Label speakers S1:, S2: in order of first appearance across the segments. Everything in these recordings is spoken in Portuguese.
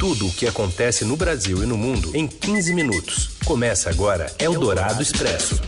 S1: Tudo o que acontece no Brasil e no mundo em 15 minutos. Começa agora Eldorado Expresso.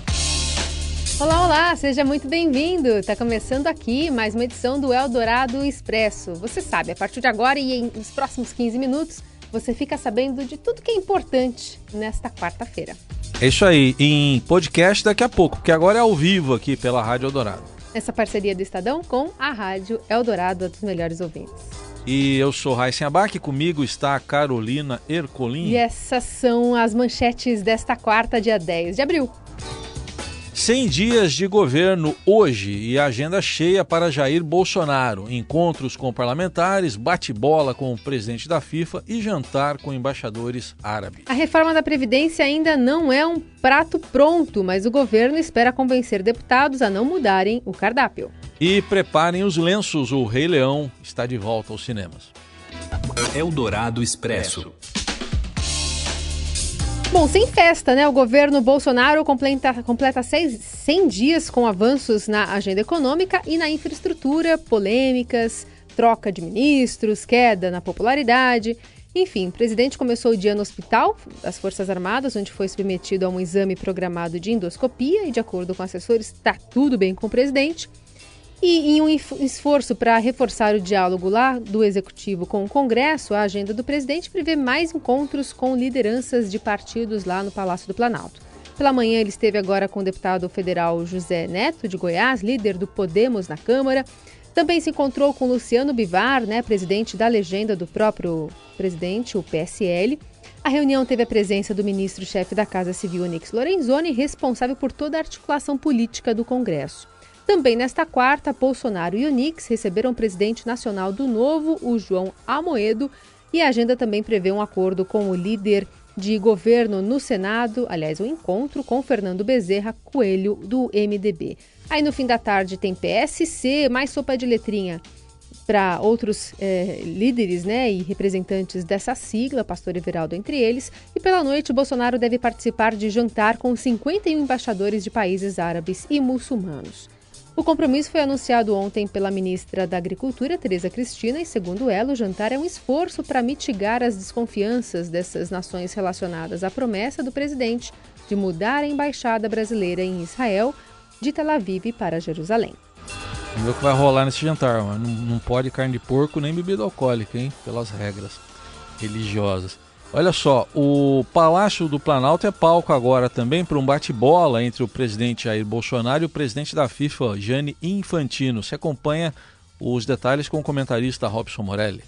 S2: Olá, olá, seja muito bem-vindo. Está começando aqui mais uma edição do Eldorado Expresso. Você sabe, a partir de agora e em, nos próximos 15 minutos, você fica sabendo de tudo que é importante nesta quarta-feira.
S3: É isso aí, em podcast daqui a pouco, porque agora é ao vivo aqui pela Rádio Eldorado.
S2: Essa parceria do Estadão com a Rádio Eldorado, a dos melhores ouvintes.
S3: E eu sou Raíssen Abac, comigo está a Carolina Ercolim.
S2: E essas são as manchetes desta quarta, dia 10 de abril.
S3: 100 dias de governo hoje e agenda cheia para Jair Bolsonaro. Encontros com parlamentares, bate-bola com o presidente da FIFA e jantar com embaixadores árabes.
S2: A reforma da Previdência ainda não é um prato pronto, mas o governo espera convencer deputados a não mudarem o cardápio.
S3: E preparem os lenços, o Rei Leão está de volta aos cinemas.
S1: Eldorado Expresso.
S2: Bom, sem festa, né? O governo Bolsonaro completa, completa seis, 100 dias com avanços na agenda econômica e na infraestrutura, polêmicas, troca de ministros, queda na popularidade. Enfim, o presidente começou o dia no hospital das Forças Armadas, onde foi submetido a um exame programado de endoscopia e, de acordo com assessores, está tudo bem com o presidente. E em um esforço para reforçar o diálogo lá do executivo com o Congresso, a agenda do presidente prevê mais encontros com lideranças de partidos lá no Palácio do Planalto. Pela manhã, ele esteve agora com o deputado federal José Neto, de Goiás, líder do Podemos na Câmara. Também se encontrou com Luciano Bivar, né, presidente da legenda do próprio presidente, o PSL. A reunião teve a presença do ministro-chefe da Casa Civil, Onix Lorenzoni, responsável por toda a articulação política do Congresso. Também nesta quarta, Bolsonaro e Onix receberam o presidente nacional do Novo, o João Amoedo, e a agenda também prevê um acordo com o líder de governo no Senado, aliás, um encontro com Fernando Bezerra Coelho, do MDB. Aí no fim da tarde tem PSC, mais sopa de letrinha para outros é, líderes né, e representantes dessa sigla, Pastor Everaldo entre eles. E pela noite, Bolsonaro deve participar de jantar com 51 embaixadores de países árabes e muçulmanos. O compromisso foi anunciado ontem pela ministra da Agricultura, Tereza Cristina, e segundo ela, o jantar é um esforço para mitigar as desconfianças dessas nações relacionadas à promessa do presidente de mudar a embaixada brasileira em Israel de Tel Aviv para Jerusalém.
S3: Vamos ver o que vai rolar nesse jantar. Não, não pode carne de porco nem bebida alcoólica, hein? Pelas regras religiosas. Olha só, o Palácio do Planalto é palco agora também para um bate-bola entre o presidente Jair Bolsonaro e o presidente da FIFA, Gianni Infantino. Você acompanha os detalhes com o comentarista Robson Morelli.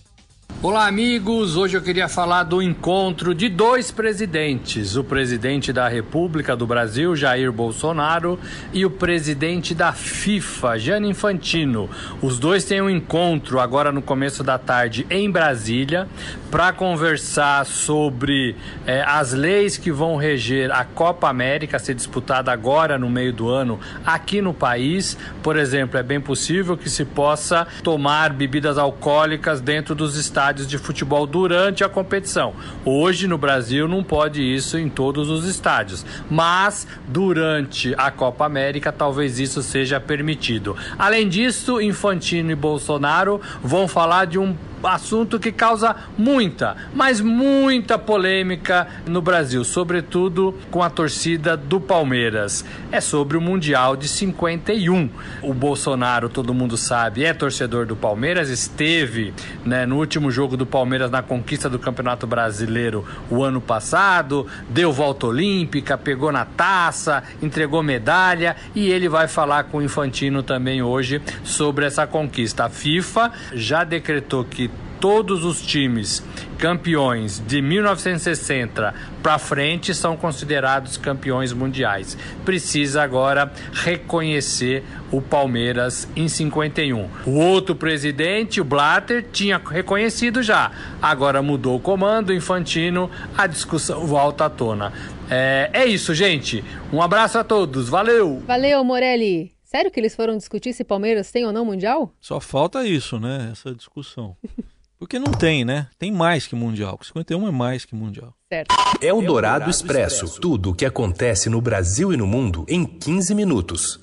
S4: Olá, amigos! Hoje eu queria falar do encontro de dois presidentes: o presidente da República do Brasil, Jair Bolsonaro, e o presidente da FIFA, Gianni Infantino. Os dois têm um encontro agora no começo da tarde em Brasília para conversar sobre eh, as leis que vão reger a Copa América, a ser disputada agora no meio do ano aqui no país. Por exemplo, é bem possível que se possa tomar bebidas alcoólicas dentro dos estádios estádios de futebol durante a competição. Hoje no Brasil não pode isso em todos os estádios, mas durante a Copa América talvez isso seja permitido. Além disso, Infantino e Bolsonaro vão falar de um assunto que causa muita, mas muita polêmica no Brasil, sobretudo com a torcida do Palmeiras. É sobre o Mundial de 51. O Bolsonaro, todo mundo sabe, é torcedor do Palmeiras, esteve né, no último jogo do Palmeiras na conquista do Campeonato Brasileiro o ano passado, deu volta olímpica, pegou na taça, entregou medalha e ele vai falar com o Infantino também hoje sobre essa conquista. A FIFA já decretou que todos os times campeões de 1960 para frente são considerados campeões mundiais. Precisa agora reconhecer o Palmeiras em 51. O outro presidente, o Blatter, tinha reconhecido já. Agora mudou o comando, Infantino, a discussão volta à tona. É, é isso, gente. Um abraço a todos. Valeu!
S2: Valeu, Morelli! Sério que eles foram discutir se Palmeiras tem ou não Mundial?
S3: Só falta isso, né? Essa discussão. Porque não tem, né? Tem mais que Mundial. 51 é mais que Mundial.
S1: Certo. É o Dourado Expresso. Tudo o que acontece no Brasil e no mundo em 15 minutos.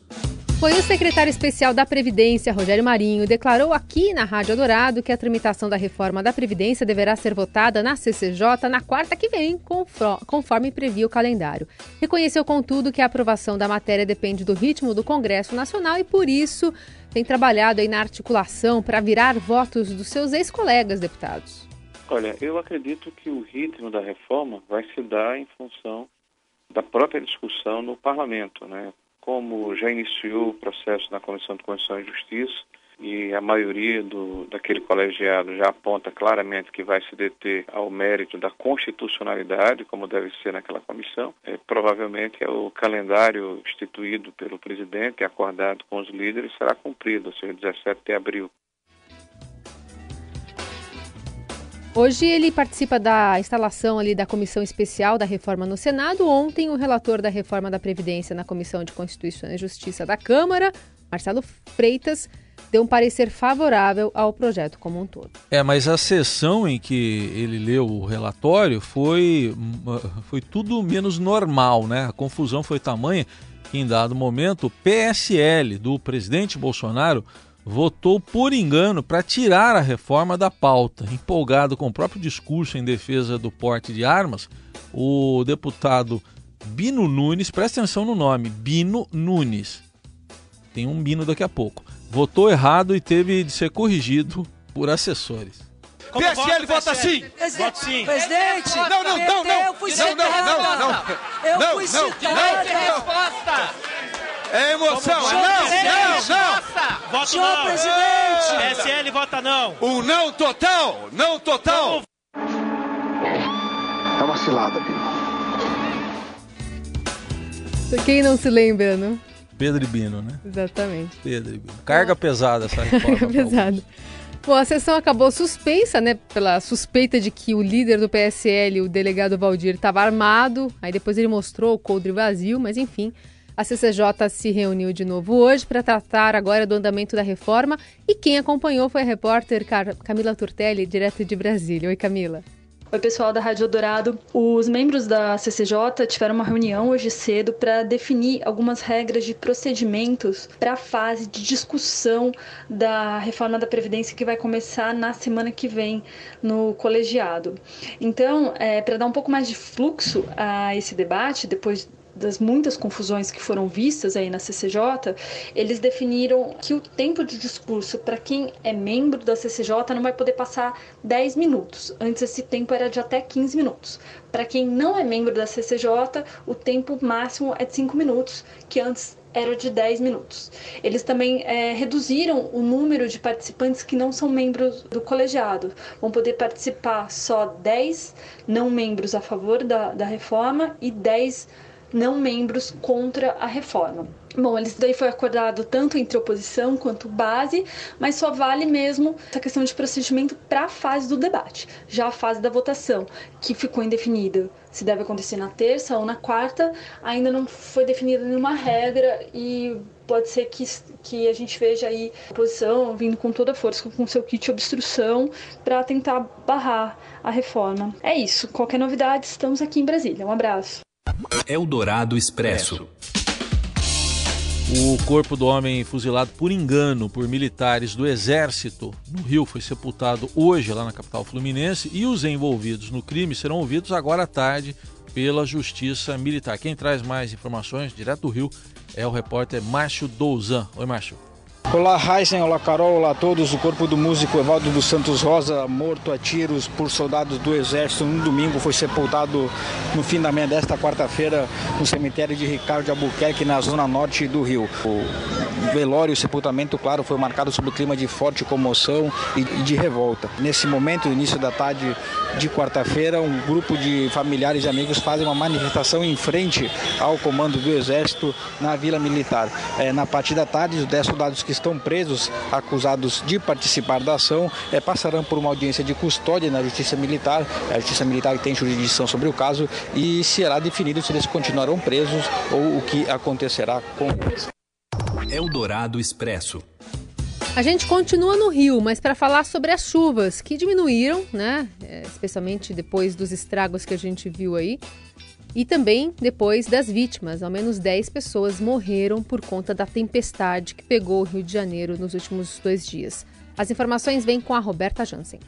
S2: Foi o secretário especial da Previdência, Rogério Marinho, declarou aqui na Rádio Dourado que a tramitação da reforma da Previdência deverá ser votada na CCJ na quarta que vem, conforme previa o calendário. Reconheceu, contudo, que a aprovação da matéria depende do ritmo do Congresso Nacional e, por isso, tem trabalhado aí na articulação para virar votos dos seus ex-colegas deputados.
S5: Olha, eu acredito que o ritmo da reforma vai se dar em função da própria discussão no parlamento, né? como já iniciou o processo na Comissão de Constituição e Justiça, e a maioria do, daquele colegiado já aponta claramente que vai se deter ao mérito da constitucionalidade, como deve ser naquela comissão. É, provavelmente é o calendário instituído pelo presidente acordado com os líderes será cumprido, ou seja, 17 de abril.
S2: Hoje ele participa da instalação ali da comissão especial da reforma no Senado. Ontem o relator da reforma da Previdência na Comissão de Constituição e Justiça da Câmara, Marcelo Freitas, deu um parecer favorável ao projeto como um todo.
S3: É, mas a sessão em que ele leu o relatório foi, foi tudo menos normal, né? A confusão foi tamanha que em dado momento o PSL do presidente Bolsonaro votou por engano para tirar a reforma da pauta. Empolgado com o próprio discurso em defesa do porte de armas, o deputado Bino Nunes, presta atenção no nome, Bino Nunes, tem um Bino daqui a pouco, votou errado e teve de ser corrigido por assessores.
S6: Como PSL vota sim.
S7: Voto sim. Presidente.
S6: Não, não, não, não. Eu fui não, não, não, não.
S7: Eu fui citada. Não, não, resposta.
S6: É emoção. Não, não,
S7: não. Voto Senhor não. presidente.
S6: PSL vota não. O não total. Não total.
S8: Tá uma cilada, Bino.
S2: Quem não se lembra, não?
S3: Pedro e Bino, né?
S2: Exatamente.
S3: Pedro e Bino. Carga pesada essa reforma.
S2: Carga pesada. Bom, a sessão acabou suspensa, né, pela suspeita de que o líder do PSL, o delegado Valdir, estava armado. Aí depois ele mostrou o coldre vazio, mas enfim, a CCJ se reuniu de novo hoje para tratar agora do andamento da reforma e quem acompanhou foi a repórter Camila Turtelli, direto de Brasília. Oi, Camila.
S9: Oi, pessoal da Rádio Dourado. Os membros da CCJ tiveram uma reunião hoje cedo para definir algumas regras de procedimentos para a fase de discussão da reforma da Previdência que vai começar na semana que vem no colegiado. Então, é, para dar um pouco mais de fluxo a esse debate, depois das muitas confusões que foram vistas aí na CCJ, eles definiram que o tempo de discurso para quem é membro da CCJ não vai poder passar 10 minutos. Antes esse tempo era de até 15 minutos. Para quem não é membro da CCJ, o tempo máximo é de 5 minutos, que antes era de 10 minutos. Eles também é, reduziram o número de participantes que não são membros do colegiado. Vão poder participar só 10 não membros a favor da, da reforma e 10 não membros contra a reforma. Bom, isso daí foi acordado tanto entre oposição quanto base, mas só vale mesmo essa questão de procedimento para a fase do debate. Já a fase da votação, que ficou indefinida se deve acontecer na terça ou na quarta, ainda não foi definida nenhuma regra e pode ser que, que a gente veja aí a oposição vindo com toda a força, com seu kit obstrução, para tentar barrar a reforma. É isso. Qualquer novidade, estamos aqui em Brasília. Um abraço.
S1: Eldorado Expresso.
S3: O corpo do homem fuzilado por engano por militares do Exército no Rio foi sepultado hoje lá na capital fluminense e os envolvidos no crime serão ouvidos agora à tarde pela Justiça Militar. Quem traz mais informações direto do Rio é o repórter Márcio Douzan. Oi, Márcio.
S10: Olá, Heisen, olá, Carol, olá a todos. O corpo do músico Evaldo dos Santos Rosa, morto a tiros por soldados do Exército no domingo, foi sepultado no fim da manhã desta quarta-feira no cemitério de Ricardo de Albuquerque, na zona norte do Rio. O velório, o sepultamento, claro, foi marcado sob o clima de forte comoção e de revolta. Nesse momento, início da tarde de quarta-feira, um grupo de familiares e amigos fazem uma manifestação em frente ao comando do Exército na Vila Militar. É, na parte da tarde, os 10 soldados que estão presos, acusados de participar da ação, é, passarão por uma audiência de custódia na Justiça Militar. A Justiça Militar tem jurisdição sobre o caso e será definido se eles continuarão presos ou o que acontecerá com eles.
S1: Eldorado Expresso.
S2: A gente continua no Rio, mas para falar sobre as chuvas que diminuíram, né? É, especialmente depois dos estragos que a gente viu aí. E também depois das vítimas. Ao menos 10 pessoas morreram por conta da tempestade que pegou o Rio de Janeiro nos últimos dois dias. As informações vêm com a Roberta Jansen.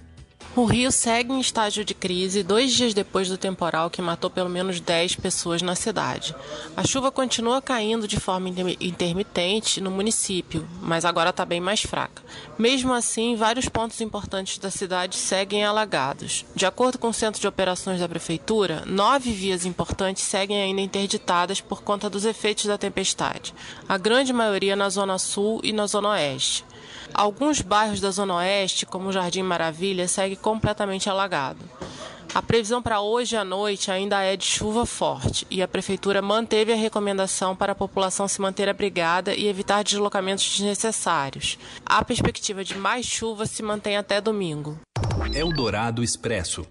S8: O Rio segue em estágio de crise dois dias depois do temporal que matou pelo menos 10 pessoas na cidade. A chuva continua caindo de forma intermitente no município, mas agora está bem mais fraca. Mesmo assim, vários pontos importantes da cidade seguem alagados. De acordo com o Centro de Operações da Prefeitura, nove vias importantes seguem ainda interditadas por conta dos efeitos da tempestade, a grande maioria na Zona Sul e na Zona Oeste. Alguns bairros da Zona Oeste, como o Jardim Maravilha, segue completamente alagado. A previsão para hoje à noite ainda é de chuva forte e a Prefeitura manteve a recomendação para a população se manter abrigada e evitar deslocamentos desnecessários. A perspectiva de mais chuva se mantém até domingo.
S1: Eldorado Expresso.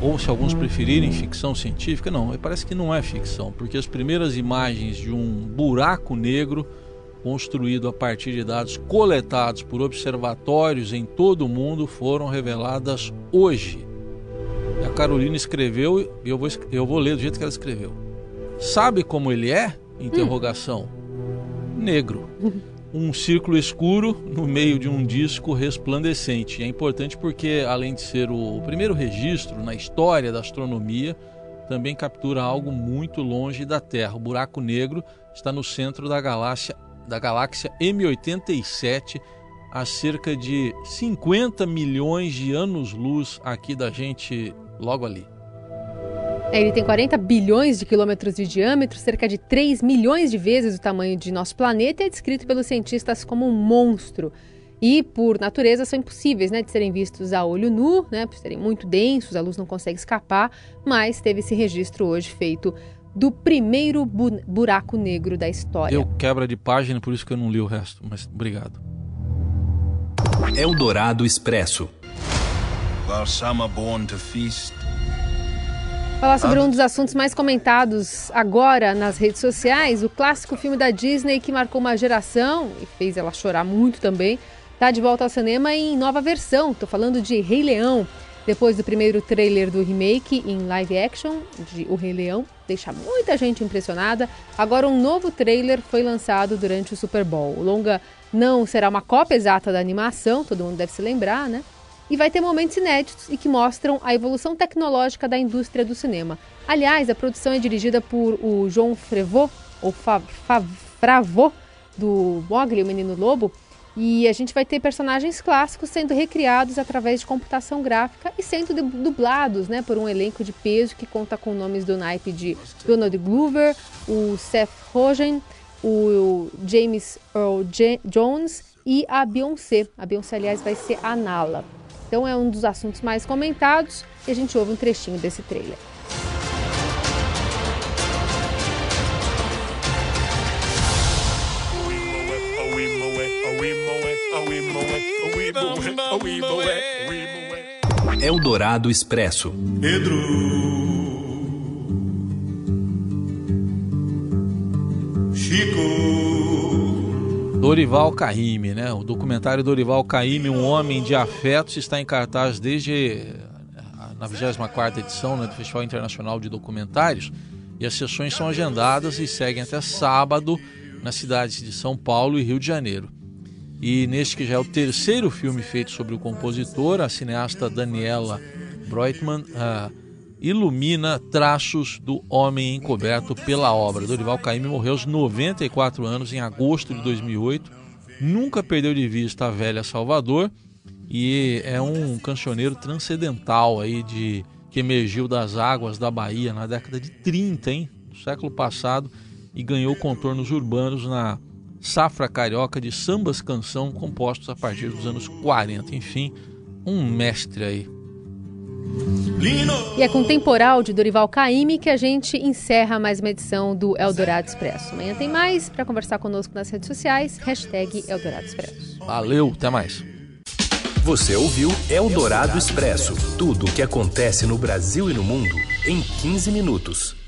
S3: Ou se alguns preferirem ficção científica, não, parece que não é ficção, porque as primeiras imagens de um buraco negro construído a partir de dados coletados por observatórios em todo o mundo foram reveladas hoje. E a Carolina escreveu e eu vou, eu vou ler do jeito que ela escreveu. Sabe como ele é? Interrogação. Negro. Um círculo escuro no meio de um disco resplandecente. É importante porque, além de ser o primeiro registro na história da astronomia, também captura algo muito longe da Terra. O buraco negro está no centro da galáxia, da galáxia M87, a cerca de 50 milhões de anos-luz aqui da gente, logo ali.
S2: É, ele tem 40 bilhões de quilômetros de diâmetro, cerca de 3 milhões de vezes o tamanho de nosso planeta e é descrito pelos cientistas como um monstro. E, por natureza, são impossíveis né, de serem vistos a olho nu, né, por serem muito densos, a luz não consegue escapar, mas teve esse registro hoje feito do primeiro bu buraco negro da história.
S3: Deu quebra de página, por isso que eu não li o resto, mas obrigado.
S1: Eldorado Expresso.
S6: While some are born to feast,
S2: Falar sobre um dos assuntos mais comentados agora nas redes sociais, o clássico filme da Disney que marcou uma geração e fez ela chorar muito também, está de volta ao cinema em nova versão. Estou falando de Rei Leão. Depois do primeiro trailer do remake em live action de O Rei Leão, deixa muita gente impressionada. Agora um novo trailer foi lançado durante o Super Bowl. O longa não será uma cópia exata da animação, todo mundo deve se lembrar, né? E vai ter momentos inéditos e que mostram a evolução tecnológica da indústria do cinema. Aliás, a produção é dirigida por o João Frevot, ou Fravô, do Mogli, o Menino Lobo, e a gente vai ter personagens clássicos sendo recriados através de computação gráfica e sendo dublados né, por um elenco de peso que conta com nomes do naipe de Donald Glover, o Seth Rogen, o James Earl Jones e a Beyoncé. A Beyoncé, aliás, vai ser a Nala. Então é um dos assuntos mais comentados e a gente ouve um trechinho desse trailer.
S1: Eldorado Expresso. Pedro.
S3: Dorival Caymmi, né? O documentário Dorival Caymmi, um homem de afetos, está em cartaz desde na 24ª edição né, do Festival Internacional de Documentários e as sessões são agendadas e seguem até sábado nas cidades de São Paulo e Rio de Janeiro. E neste que já é o terceiro filme feito sobre o compositor, a cineasta Daniela Breutmann uh, ilumina traços do homem encoberto pela obra. Dorival Caymmi morreu aos 94 anos em agosto de 2008. Nunca perdeu de vista a velha Salvador e é um cancioneiro transcendental aí de que emergiu das águas da Bahia na década de 30, hein, do século passado e ganhou contornos urbanos na safra carioca de sambas canção compostos a partir dos anos 40. Enfim, um mestre aí.
S2: E é com o temporal de Dorival Caymmi que a gente encerra mais uma edição do Eldorado Expresso. Amanhã tem mais para conversar conosco nas redes sociais. Hashtag Eldorado Expresso.
S3: Valeu, até mais.
S1: Você ouviu Eldorado Expresso. Tudo o que acontece no Brasil e no mundo em 15 minutos.